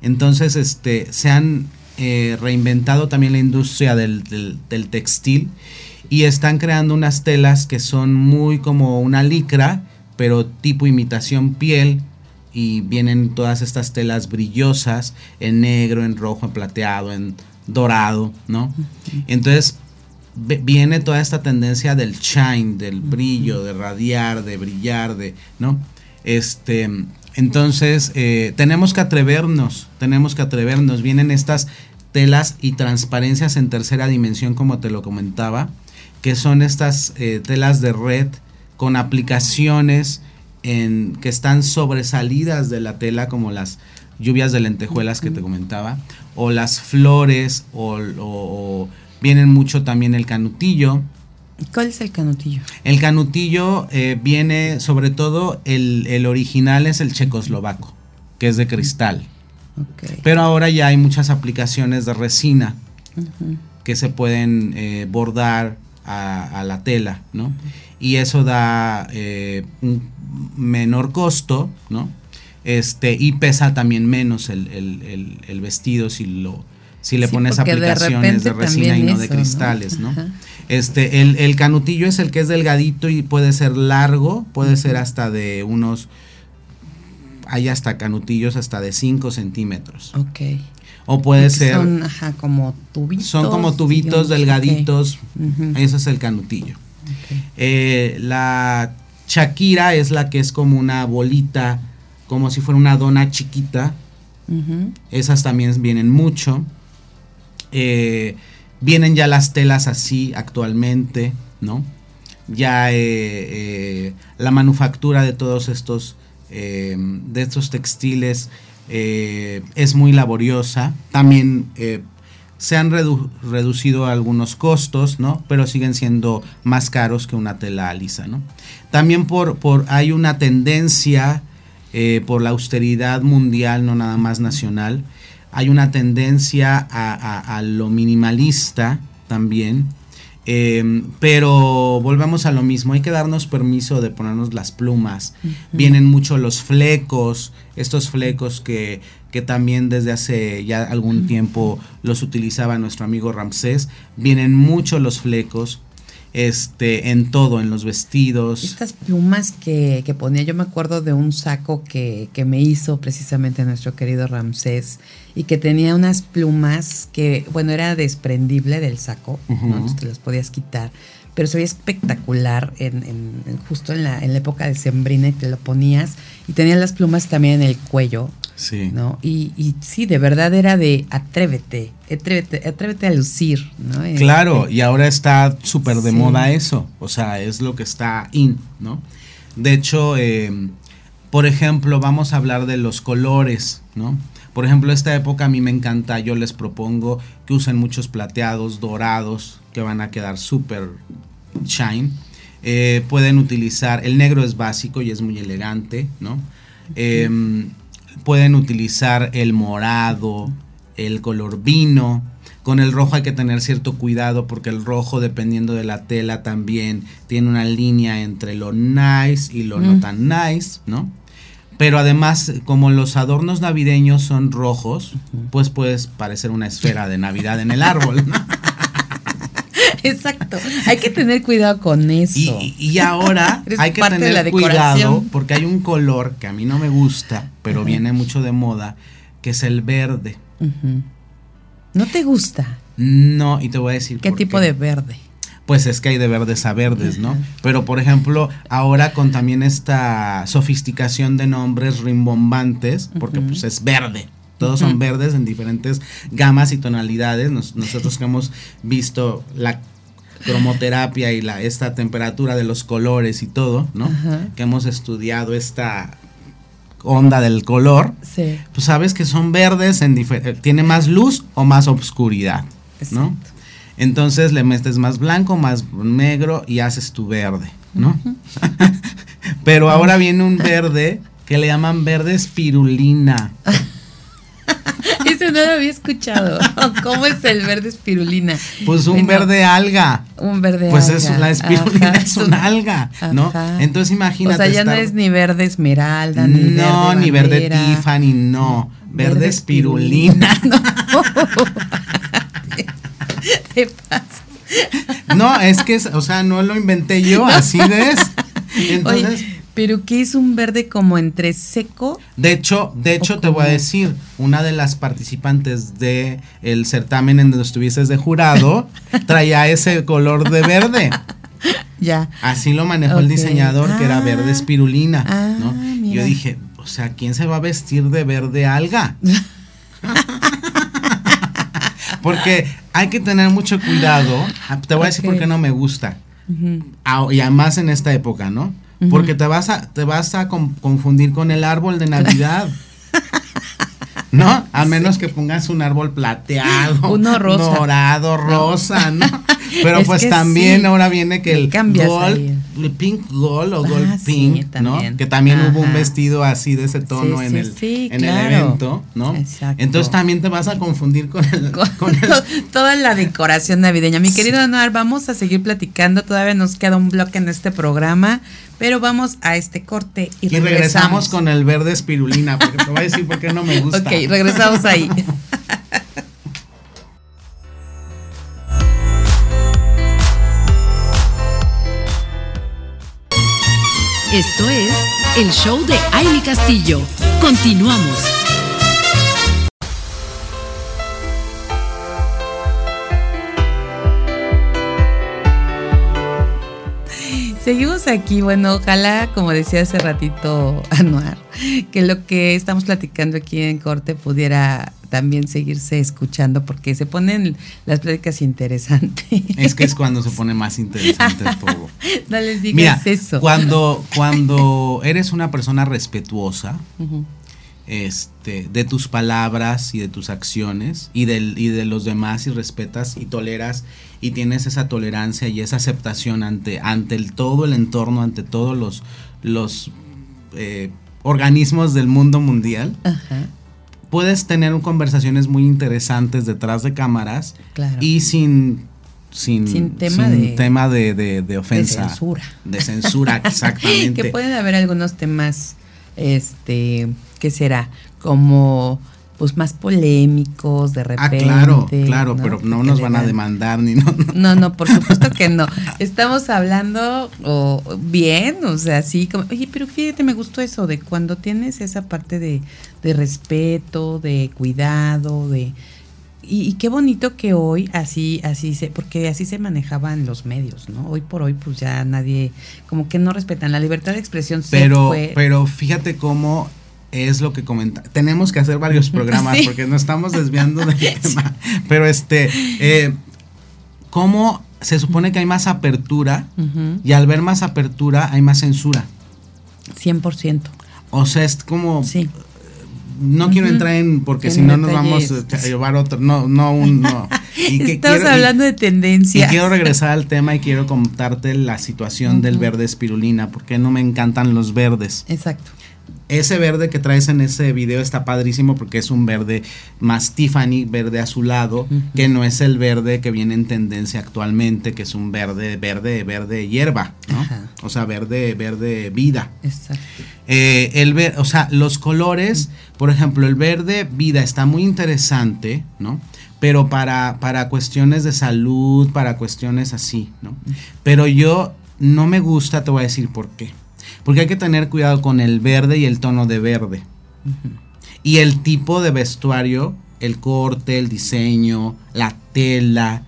Entonces, este, se han eh, reinventado también la industria del, del, textil y están creando unas telas que son muy como una licra, pero tipo imitación piel, y vienen todas estas telas brillosas en negro, en rojo, en plateado, en dorado, ¿no? Entonces, viene toda esta tendencia del shine, del brillo, de radiar, de brillar, de, ¿no? Este, entonces, eh, tenemos que atrevernos, tenemos que atrevernos. Vienen estas telas y transparencias en tercera dimensión, como te lo comentaba, que son estas eh, telas de red con aplicaciones en, que están sobresalidas de la tela, como las lluvias de lentejuelas que te comentaba, o las flores, o Vienen mucho también el canutillo. ¿Cuál es el canutillo? El canutillo eh, viene, sobre todo, el, original es el checoslovaco, que es de cristal. Pero ahora ya hay muchas aplicaciones de resina que se pueden eh, bordar a, la tela, ¿no? Y eso da eh, un menor costo, ¿no? Este, y pesa también menos el, el vestido si lo, si le pones aplicaciones de, resina y no de cristales, ¿no? Este, el, canutillo es el que es delgadito y puede ser largo, puede ser hasta de unos, hay hasta canutillos hasta de 5 centímetros. Ok. O puede ser... Son como tubitos. Son como tubitos delgaditos, eso es el canutillo. Eh, la Shakira es la que es como una bolita, como si fuera una dona chiquita. Esas también vienen mucho. Eh, vienen ya las telas así actualmente, ¿no? Ya eh, eh, la manufactura de todos estos, de estos textiles es muy laboriosa. También se han reducido algunos costos, ¿no? Pero siguen siendo más caros que una tela lisa, ¿no? También por, por hay una tendencia por la austeridad mundial, no nada más nacional, hay una tendencia a, lo minimalista también. Em, pero volvemos a lo mismo, hay que darnos permiso de ponernos las plumas. Vienen mucho los flecos, estos flecos que, que también desde hace ya algún tiempo los utilizaba nuestro amigo Ramsés. Vienen mucho los flecos este, en todo, en los vestidos. Estas plumas que, que ponía, yo me acuerdo de un saco que, que, me hizo precisamente nuestro querido Ramsés y que tenía unas plumas que, bueno, era desprendible del saco, ¿no? te las podías quitar, pero se veía espectacular en, en- justo en la, en la época de Sembrina y te lo ponías y tenía las plumas también en el cuello, Sí. ¿no? Y, y sí, de verdad era de atrévete, atrévete, atrévete a lucir, ¿no? Claro, Este, y ahora está súper de Sí. moda eso, o sea, es lo que está in, ¿no? De hecho, eh, por ejemplo, vamos a hablar de los colores, ¿no? Por ejemplo, esta época a mí me encanta, yo les propongo que usen muchos plateados, dorados, que van a quedar súper shine. Eh, pueden utilizar, el negro es básico y es muy elegante, ¿no? Em, pueden utilizar el morado, el color vino. Con el rojo hay que tener cierto cuidado porque el rojo, dependiendo de la tela, también tiene una línea entre lo nice y lo no Mm. tan nice, ¿no? Pero además, como los adornos navideños son rojos, pues puedes parecer una esfera de Navidad en el árbol, ¿no? Exacto, hay que tener cuidado con eso. Y, y ahora hay que parte de la tener cuidado porque hay un color que a mí no me gusta, pero viene mucho de moda, que es el verde. ¿No te gusta? No, y te voy a decir ¿Qué por tipo qué. de verde? Pues es que hay de verdes a verdes, ¿no? Pero por ejemplo, ahora con también esta sofisticación de nombres rimbombantes, porque pues es verde. Todos son verdes en diferentes gamas y tonalidades. Nos- nosotros que hemos visto la cromoterapia y la, esta temperatura de los colores y todo, ¿no? Ajá. Que hemos estudiado esta onda del color, Sí. pues sabes que son verdes en eh, tiene más luz o más obscuridad, ¿no? Entonces le metes más blanco, más negro y haces tu verde, ¿no? Pero ahora viene un verde que le llaman verde espirulina. Eso no lo había escuchado. ¿Cómo es el verde espirulina? Pues un verde alga. Un verde Pues es alga. la espirulina Ajá, es una alga, ¿no? Ajá. Entonces imagínate. O sea, ya no es ni verde esmeralda, ni no, verde ni verde. Tiffany, no. Verde, Verde espirulina. Te pasas. No, es que, es- o sea, no lo inventé yo, así es. Entonces, Oye, pero ¿qué es un verde como entre seco? de hecho, de hecho te voy a decir, una de las participantes de el certamen en donde estuviste de jurado traía ese color de verde. Ya. Así lo manejó el diseñador, que era Ah. verde espirulina, Ah, ¿no? mira. Yo dije, o sea, ¿quién se va a vestir de verde alga? Porque hay que tener mucho cuidado. Ah, Te voy a decir por qué no me gusta. Ujú. Ah, y además en esta época, ¿no? Porque te vas a, te vas a con- confundir con el árbol de Navidad. ¿No? A menos que pongas un árbol plateado, Uno rosa. dorado, rosa, ¿no? Pero Es pues también sí. ahora viene que el gold, el pink gold o Ah, gold sí, pink, ¿no? Que también hubo un vestido así de ese tono en el en claro. el evento, ¿no? Exacto. Entonces también te vas a confundir con el, Con con el to- toda la decoración navideña. Mi querido Anuar, vamos a seguir platicando. Todavía nos queda un bloque en este programa, pero vamos a este corte y, y regresamos con el verde espirulina, porque te voy a decir por qué no me gusta. Ok, regresamos ahí. Esto es el show de Aile Castillo. Continuamos. Seguimos aquí, bueno, ojalá, como decía hace ratito Anuar, que lo que estamos platicando aquí en corte pudiera también seguirse escuchando porque se ponen las pláticas interesantes. Es que es cuando se pone más interesante todo. no les digas Mira, eso. cuando cuando eres una persona respetuosa, este, de tus palabras y de tus acciones y, del, y de los demás y respetas y toleras y tienes esa tolerancia y esa aceptación ante, ante el, todo el entorno, ante todos los, los eh, organismos del mundo mundial, Ajá, puedes tener conversaciones muy interesantes detrás de cámaras claro. y sin... Sin, Sin tema sin de- tema de, de- de de ofensa. censura. De censura, exactamente. que pueden haber algunos temas, este, ¿qué será? Como pues más polémicos de Ah, repente. claro, claro, ¿no? pero no nos van a demandar ni no. no. No, no, por supuesto que no. Estamos hablando o, bien, o sea, sí, como, oye, pero fíjate, me gustó eso, de cuando tienes esa parte de, de respeto, de cuidado, de... y, qué bonito que hoy así, así se, porque así se manejaban los medios, ¿no? Hoy por hoy, pues ya nadie, como que no respetan la libertad de expresión. Pero, pero fíjate cómo es lo que comenta. Tenemos que hacer varios programas porque nos estamos desviando del tema. Pero este, eh, ¿cómo se supone que hay más apertura y al ver más apertura hay más censura? 100%. O sea, es como... Sí. no quiero entrar en porque si no nos vamos a llevar otro no no un no. Y que estamos hablando de tendencia y quiero regresar al tema y quiero contarte la situación del verde espirulina porque no me encantan los verdes. Exacto ese verde que traes en ese video está padrísimo porque es un verde más Tiffany, verde azulado, que no es el verde que viene en tendencia actualmente, que es un verde, verde, verde hierba, ¿no? O sea, verde, verde vida. Exacto. Eh, el o sea, los colores, por ejemplo, el verde vida está muy interesante, ¿no? Pero para, para cuestiones de salud, para cuestiones así, ¿no? Pero yo no me gusta, te voy a decir por qué porque hay que tener cuidado con el verde y el tono de verde. Y el tipo de vestuario, el corte, el diseño, la tela.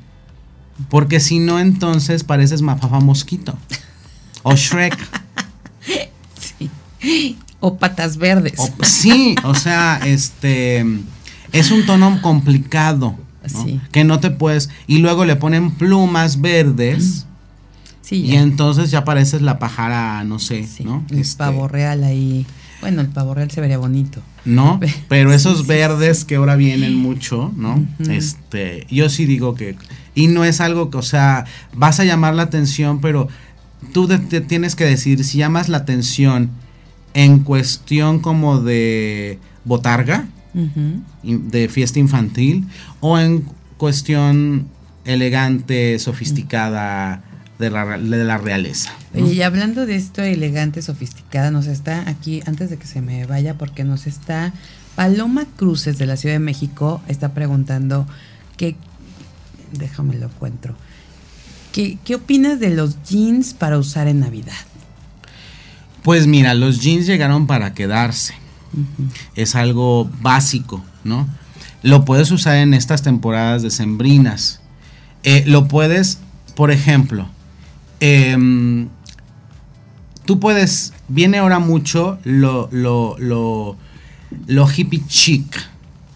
Porque si no, entonces pareces Mafafa Mosquito. O Shrek. Sí. O patas verdes. sí, o sea, este. Es un tono complicado. Que no te puedes. Y luego le ponen plumas verdes y entonces ya pareces la pajara, no sé, ¿no? El este, pavo real ahí. Bueno, el pavo real se vería bonito. No, pero esos verdes que ahora vienen mucho, ¿no? Este, yo sí digo que y no es algo que, o sea, vas a llamar la atención, pero tú te tienes que decir si llamas la atención en cuestión como de botarga, de fiesta infantil, o en cuestión elegante, sofisticada, de la, de la realeza. Y hablando de esto elegante, sofisticada, nos está aquí, antes de que se me vaya, porque nos está Paloma Cruces de la Ciudad de México, está preguntando que, déjame lo encuentro, ¿qué, ¿qué opinas de los jeans para usar en Navidad? Pues mira, los jeans llegaron para quedarse. Es algo básico, ¿no? Lo puedes usar en estas temporadas decembrinas. Eh, lo puedes, por ejemplo, Em, tú puedes, viene ahora mucho lo, lo, lo, lo hippie chic,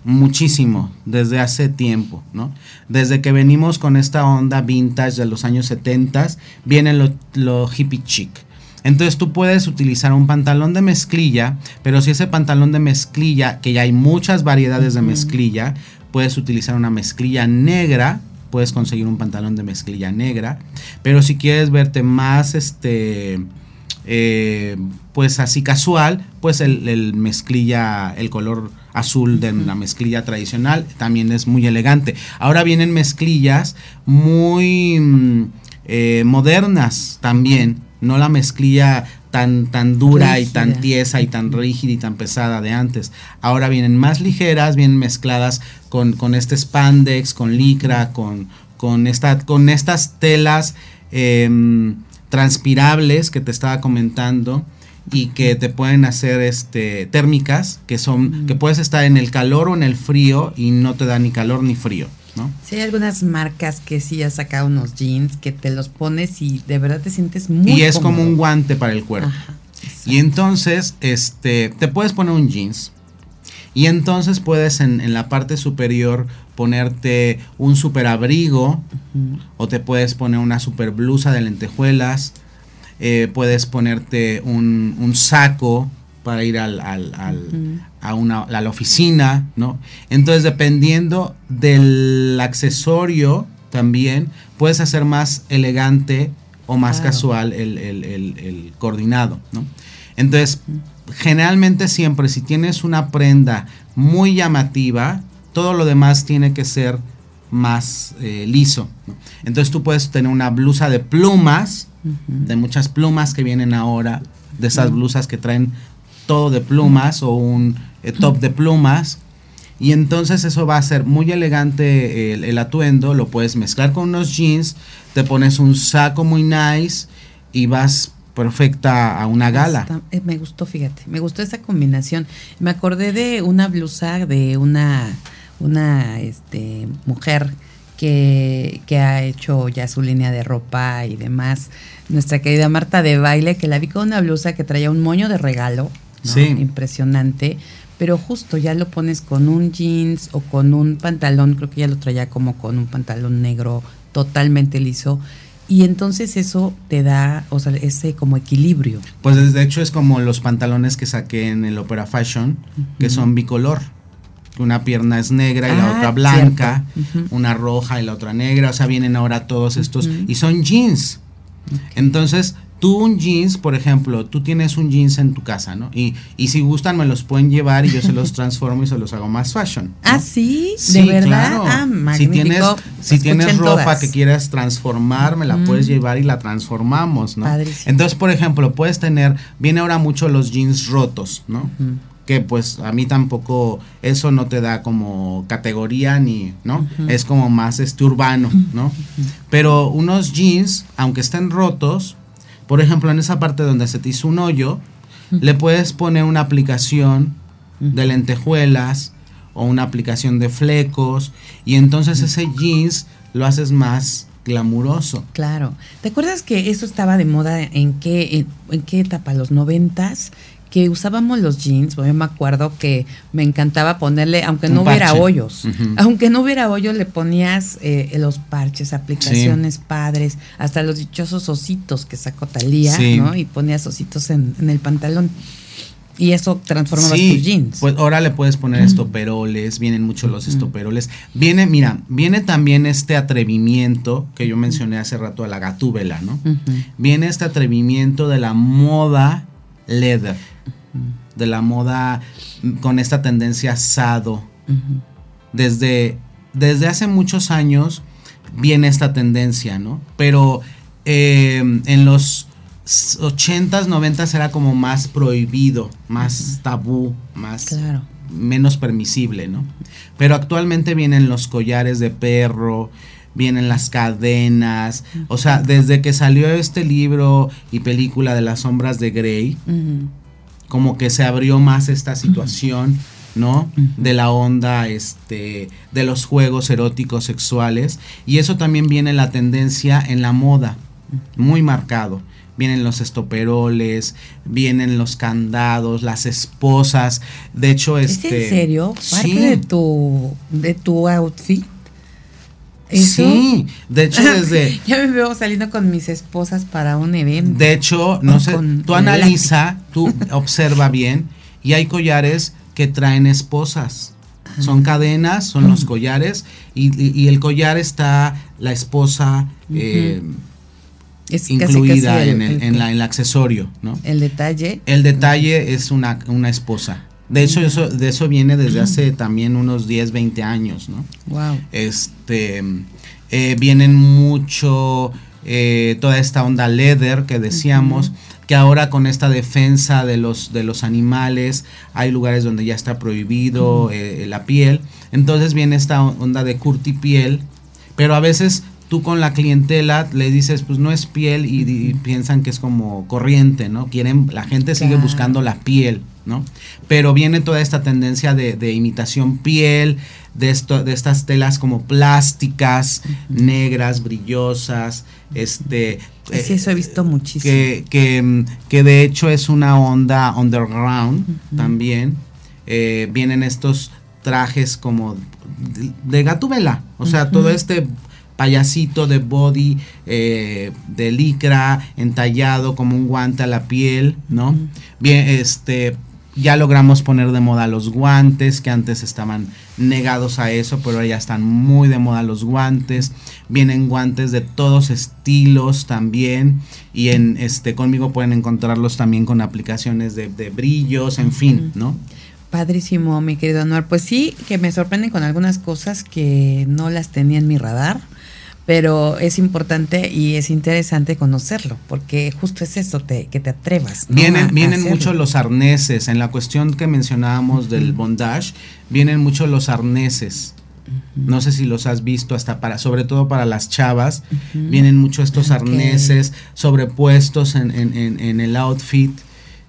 muchísimo, desde hace tiempo, ¿no? Desde que venimos con esta onda vintage de los años 70, viene lo, lo hippie chic. Entonces tú puedes utilizar un pantalón de mezclilla, pero si ese pantalón de mezclilla, que ya hay muchas variedades de mezclilla, puedes utilizar una mezclilla negra puedes conseguir un pantalón de mezclilla negra. Pero si quieres verte más, este, eh, pues así casual, pues el, mezclilla, el color azul de la mezclilla tradicional también es muy elegante. Ahora vienen mezclillas muy mm, eh, modernas también, no la mezclilla tan, tan dura y tan tiesa y tan rígida y tan pesada de antes. Ahora vienen más ligeras, vienen mezcladas con, con este spandex, con licra, con, con, esta, con estas telas em, transpirables que te estaba comentando y que te pueden hacer este térmicas que son que puedes estar en el calor o en el frío y no te da ni calor ni frío ¿no? Sí, hay algunas marcas que sí han sacado unos jeans que te los pones y de verdad te sientes muy Y es como un guante para el cuerpo. y entonces, este, te puedes poner un jeans. Y entonces puedes en, la parte superior ponerte un super abrigo o te puedes poner una super blusa de lentejuelas. Eh, puedes ponerte un, un saco para ir al, a, una, la oficina, ¿no? Entonces, dependiendo del accesorio también, puedes hacer más elegante o más casual el, coordinado, ¿no? Entonces, generalmente siempre si tienes una prenda muy llamativa, todo lo demás tiene que ser más eh, liso. Entonces tú puedes tener una blusa de plumas, de muchas plumas que vienen ahora, de esas blusas que traen todo de plumas o un eh, top de plumas. Y entonces eso va a ser muy elegante el, atuendo, lo puedes mezclar con unos jeans, te pones un saco muy nice y vas perfecta a una gala. Eh, me gustó, fíjate, me gustó esa combinación. Me acordé de una blusa de una una este, mujer que, que, ha hecho ya su línea de ropa y demás. Nuestra querida Marta de baile, que la vi con una blusa que traía un moño de regalo. Sí. Impresionante. Pero justo ya lo pones con un jeans o con un pantalón, creo que ya lo traía como con un pantalón negro totalmente liso. Y entonces eso te da, o sea, ese como equilibrio. Pues de hecho es como los pantalones que saqué en el Opera Fashion, que son bicolor. Una pierna es negra y la Ah, otra blanca, una roja y la otra negra. O sea, vienen ahora todos estos. Y son jeans. Entonces, tú un jeans, por ejemplo, tú tienes un jeans en tu casa, ¿no? Y, y si gustan me los pueden llevar y yo se los transformo y se los hago más fashion. ¿no? Ah, sí, Sí, de verdad. claro. Ah, si magnífico. tienes, si tienes ropa todas. que quieras transformar, me la Ujú. puedes llevar y la transformamos, ¿no? Padrísimo. Entonces, por ejemplo, puedes tener, viene ahora mucho los jeans rotos, ¿no? Que pues a mí tampoco eso no te da como categoría ni, ¿no? Es como más este urbano, ¿no? Pero unos jeans, aunque estén rotos, por ejemplo, en esa parte donde se te hizo un hoyo, le puedes poner una aplicación de lentejuelas o una aplicación de flecos y entonces ese jeans lo haces más glamuroso. Claro. ¿Te acuerdas que eso estaba de moda en qué, en, en qué etapa? ¿Los noventas? Que usábamos los jeans. Yo me acuerdo que me encantaba ponerle, aunque Un no hubiera hoyos, aunque no hubiera hoyos, le ponías eh, los parches, aplicaciones padres, hasta los dichosos ositos que sacó Talía, Sí. ¿no? Y ponías ositos en, en el pantalón. Y eso transformaba Sí, tus jeans. Pues ahora le puedes poner estoperoles, vienen mucho los estoperoles. Viene, mira, viene también este atrevimiento que yo mencioné hace rato a la gatúbela, ¿no? Viene este atrevimiento de la moda leather, de la moda con esta tendencia sado. Desde, desde hace muchos años viene esta tendencia, ¿no? Pero eh, en los 80s, 90s era como más prohibido, más tabú, más Claro. menos permisible, ¿no? Pero actualmente vienen los collares de perro, vienen las cadenas, o sea, desde que salió este libro y película de las sombras de Grey, Ujú. Como que se abrió más esta situación, ¿no? De la onda, este, de los juegos eróticos sexuales. Y eso también viene la tendencia en la moda, muy marcado. Vienen los estoperoles, vienen los candados, las esposas. De hecho, ¿Es este. en serio? ¿Parte Sí. de tu, de tu outfit? ¿Eso? Sí, de hecho desde, ya me veo saliendo con mis esposas para un evento. de hecho, no sé, tú analiza, tú observa bien y hay collares que traen esposas. Son cadenas, son los collares y, y- y el collar está la esposa eh, es incluida casi el, en, el, el- en la, en el accesorio, ¿no? el detalle. El detalle es una, una esposa. De hecho, eso, de eso viene desde hace también unos 10, 20 años, ¿no? Wow. Este, eh, vienen mucho eh, toda esta onda leather que decíamos, que ahora con esta defensa de los, de los animales, hay lugares donde ya está prohibido eh, la piel. Entonces viene esta onda de curtipiel, pero a veces tú con la clientela le dices, pues no es piel y, y piensan que es como corriente, ¿no? Quieren, la gente sigue Claro. buscando la piel, ¿no? Pero viene toda esta tendencia de, de imitación piel, de, esto, de estas telas como plásticas, negras, brillosas, este... Sí, eh, eso he visto muchísimo. que, que, mm, que de hecho es una onda underground también. Eh, vienen estos trajes como de, de gatubela, o sea, todo este payasito de body eh, de licra entallado como un guante a la piel, ¿no? Bien, este ya logramos poner de moda los guantes que antes estaban negados a eso, pero ahora ya están muy de moda los guantes. Vienen guantes de todos estilos también y en este conmigo pueden encontrarlos también con aplicaciones de, de brillos, en fin, ¿no? Padrísimo, mi querido Anuar. Pues sí, que me sorprenden con algunas cosas que no las tenía en mi radar, pero es importante y es interesante conocerlo, porque justo es eso, te, que te atrevas. ¿no? Vienen, a- vienen mucho los arneses. En la cuestión que mencionábamos del bondage, vienen mucho los arneses. No sé si los has visto hasta para, sobre todo para las chavas, vienen mucho estos arneses sobrepuestos en, en- en- en el outfit.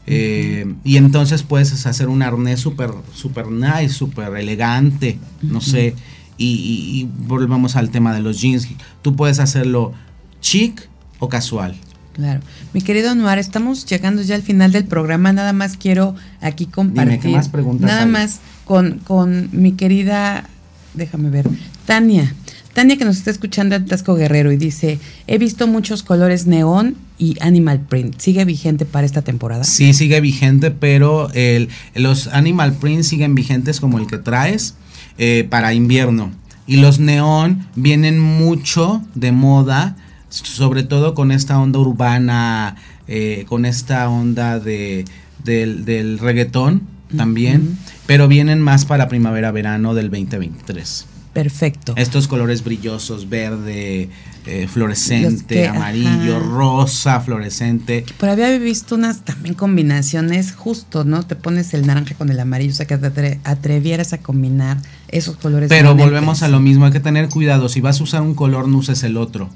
Eh, y entonces puedes hacer un arnés súper super nice, súper elegante, no sé. Y, volvemos al tema de los jeans. Tú puedes hacerlo chic o casual. Claro. Mi querido Anuar, estamos llegando ya al final del programa. Nada más quiero aquí compartir. ¿qué más preguntas Nada más con, con mi querida, déjame ver, Tania. Tania que nos está escuchando en Tasco Guerrero y dice, he visto muchos colores neón y animal print. ¿Sigue vigente para esta temporada? Sí, sigue vigente, pero el, los animal print siguen vigentes como el que traes eh, para invierno. Y los neón vienen mucho de moda, sobre todo con esta onda urbana, eh, con esta onda de, del, reggaetón también, pero vienen más para primavera-verano del 2023. Perfecto. Estos colores brillosos, verde, eh, fluorescente, amarillo, rosa, fluorescente. Por había visto unas también combinaciones justo, ¿no? Te pones el naranja con el amarillo, o sea que te atrevieras a combinar esos colores. Pero volvemos a lo mismo, hay que tener cuidado. Si vas a usar un color, no uses el otro.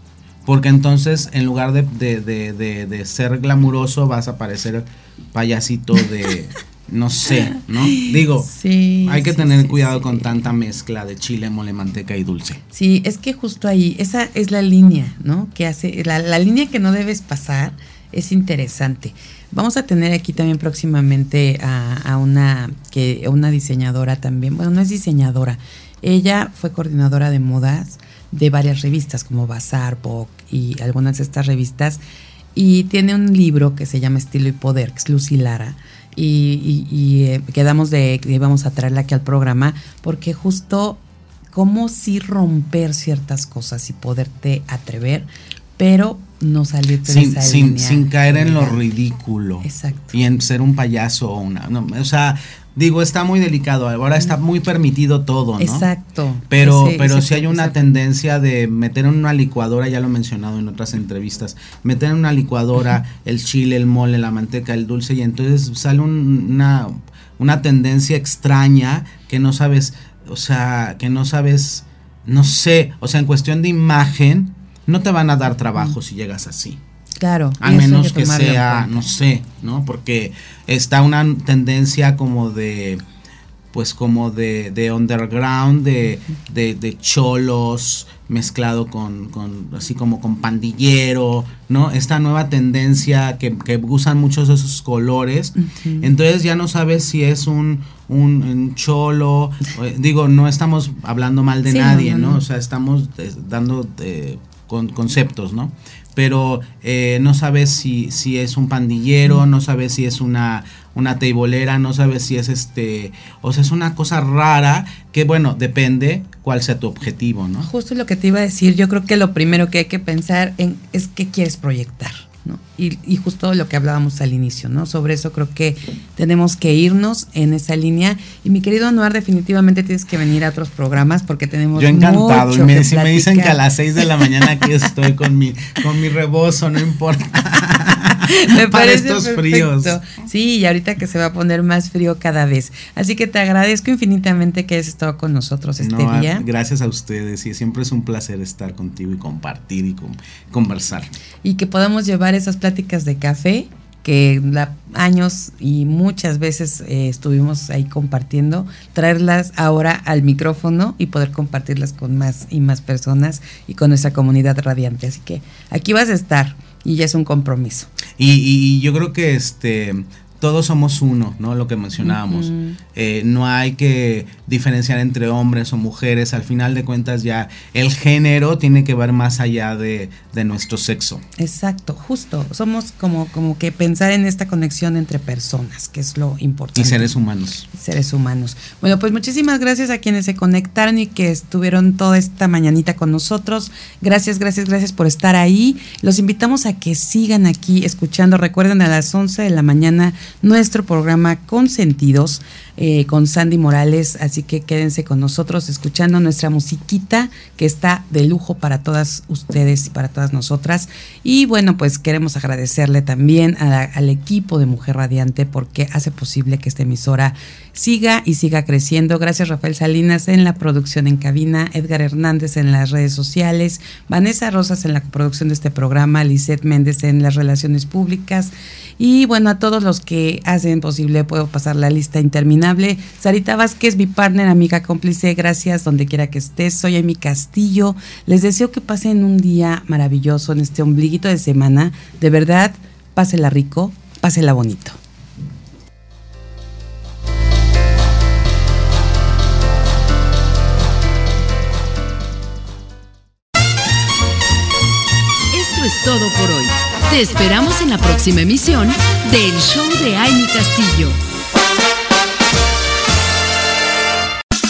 Porque entonces, en lugar de, de ser glamuroso, vas a parecer payasito de... no sé, ¿no? Digo, hay que tener cuidado con tanta mezcla de chile, mole, manteca y dulce. Sí, es que justo ahí, esa es la línea, ¿no? Que hace, la, línea que no debes pasar es interesante. Vamos a tener aquí también próximamente a, una, que, una diseñadora también, bueno, no es diseñadora, ella fue coordinadora de modas de varias revistas como Bazar, Vogue y algunas de estas revistas, y tiene un libro que se llama Estilo y Poder, que es Lucy Lara. Y, eh, quedamos de que íbamos a traerla aquí al programa porque justo cómo sí romper ciertas cosas y poderte atrever, pero no salir de sin, sin, sin caer en lo ridículo. Exacto. Y en ser un payaso o una. o sea, digo, está muy delicado, ahora está muy permitido todo, ¿no? Exacto. Pero, pero si hay una tendencia de meter en una licuadora, ya lo he mencionado en otras entrevistas, meter en una licuadora el chile, el mole, la manteca, el dulce, y entonces sale una, una tendencia extraña que no sabes, o sea, que no sabes, no sé, o sea, en cuestión de imagen, no te van a dar trabajo si llegas así. Claro. A menos que, sea, no sé, ¿no? Porque está una tendencia como de, pues como de, de underground, de, de, cholos mezclado con, con, así como con pandillero, ¿no? Esta nueva tendencia que, que usan muchos de esos colores. Entonces ya no sabes si es un, un, cholo, eh, digo, no estamos hablando mal de nadie, no, O sea, estamos eh, dando eh, con, conceptos, ¿no? pero eh, no sabes si, si es un pandillero, no sabes si es una, una teibolera, no sabes si es este, o sea, es una cosa rara que bueno, depende cuál sea tu objetivo, ¿no? Justo lo que te iba a decir, yo creo que lo primero que hay que pensar en es qué quieres proyectar. Y, justo lo que hablábamos al inicio, ¿no? Sobre eso creo que tenemos que irnos en esa línea. Y mi querido Anuar, definitivamente tienes que venir a otros programas porque tenemos Yo encantado. y me, si me dicen que a las 6 de la mañana aquí estoy con mi, con mi rebozo, no importa. Me parece estos fríos. Sí, y ahorita que se va a poner más frío cada vez. Así que te agradezco infinitamente que hayas estado con nosotros este día. Gracias a ustedes y siempre es un placer estar contigo y compartir y conversar. Y que podamos llevar esas pláticas de café que la, años y muchas veces eh, estuvimos ahí compartiendo, traerlas ahora al micrófono y poder compartirlas con más y más personas y con nuestra comunidad radiante. Así que aquí vas a estar y ya es un compromiso. Y, y yo creo que este todos somos uno, ¿no? Lo que mencionábamos. Eh, no hay que diferenciar entre hombres o mujeres. Al final de cuentas ya el género tiene que ver más allá de, nuestro sexo. Exacto, justo. Somos como, como que pensar en esta conexión entre personas, que es lo importante. Y seres humanos. Seres humanos. Bueno, pues muchísimas gracias a quienes se conectaron y que estuvieron toda esta mañanita con nosotros. Gracias, gracias, gracias por estar ahí. Los invitamos a que sigan aquí escuchando. Recuerden a las 11 de la mañana nuestro programa Consentidos eh, con Sandy Morales, así que quédense con nosotros escuchando nuestra musiquita que está de lujo para todas ustedes y para todas nosotras. Y bueno, pues queremos agradecerle también al equipo de Mujer Radiante porque hace posible que esta emisora siga y siga creciendo. Gracias Rafael Salinas en la producción en cabina, Edgar Hernández en las redes sociales, Vanessa Rosas en la producción de este programa, Lisette Méndez en las relaciones públicas y bueno, a todos los que que hacen posible, puedo pasar la lista interminable. Sarita Vázquez, mi partner, amiga, cómplice, gracias donde quiera que estés. Soy mi Castillo. Les deseo que pasen un día maravilloso en este ombliguito de semana. De verdad, pásela rico, pásela bonito. Esto es todo por hoy. Te esperamos en la próxima emisión del Show de Amy Castillo.